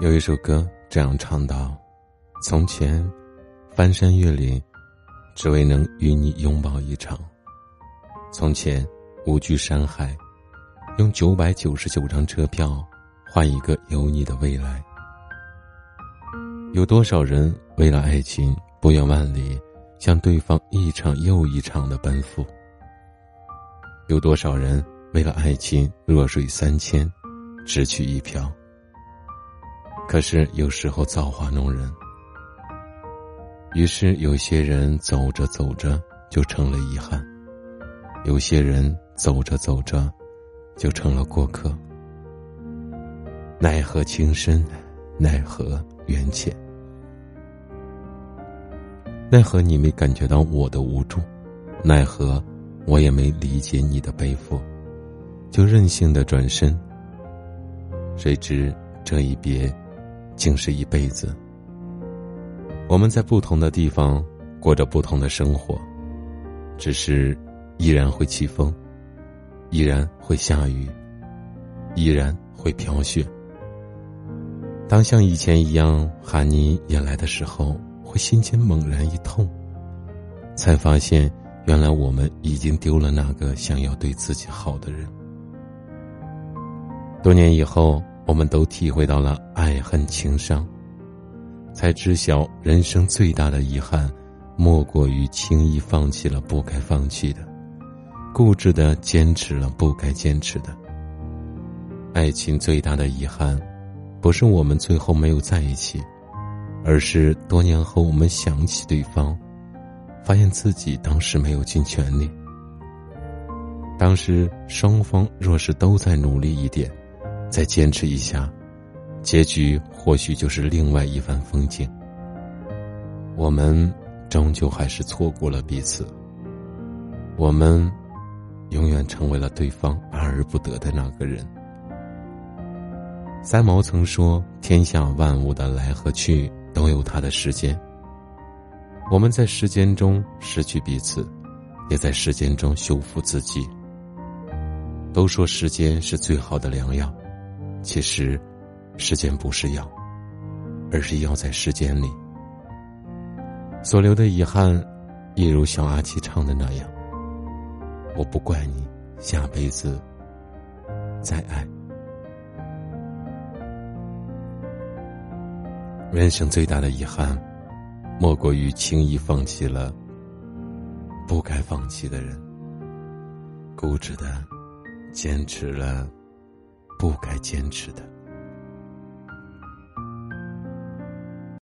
有一首歌这样唱道：“从前，翻山越岭，只为能与你拥抱一场。从前，无惧山海，用九百九十九张车票换一个有你的未来。有多少人为了爱情不远万里，向对方一场又一场的奔赴？有多少人为了爱情弱水三千，只取一瓢？”可是有时候造化弄人，于是有些人走着走着就成了遗憾，有些人走着走着就成了过客。奈何情深，奈何缘浅，奈何你没感觉到我的无助，奈何我也没理解你的背负，就任性的转身。谁知这一别。竟是一辈子。我们在不同的地方过着不同的生活，只是依然会起风，依然会下雨，依然会飘雪。当像以前一样喊你也来的时候，会心间猛然一痛，才发现原来我们已经丢了那个想要对自己好的人。多年以后。我们都体会到了爱恨情伤，才知晓人生最大的遗憾，莫过于轻易放弃了不该放弃的，固执的坚持了不该坚持的。爱情最大的遗憾，不是我们最后没有在一起，而是多年后我们想起对方，发现自己当时没有尽全力。当时双方若是都在努力一点。再坚持一下，结局或许就是另外一番风景。我们终究还是错过了彼此，我们永远成为了对方爱而不得的那个人。三毛曾说：“天下万物的来和去都有它的时间。”我们在时间中失去彼此，也在时间中修复自己。都说时间是最好的良药。其实，时间不是药，而是药在时间里。所留的遗憾，一如小阿七唱的那样：“我不怪你，下辈子再爱。”人生最大的遗憾，莫过于轻易放弃了不该放弃的人，固执的坚持了。不该坚持的。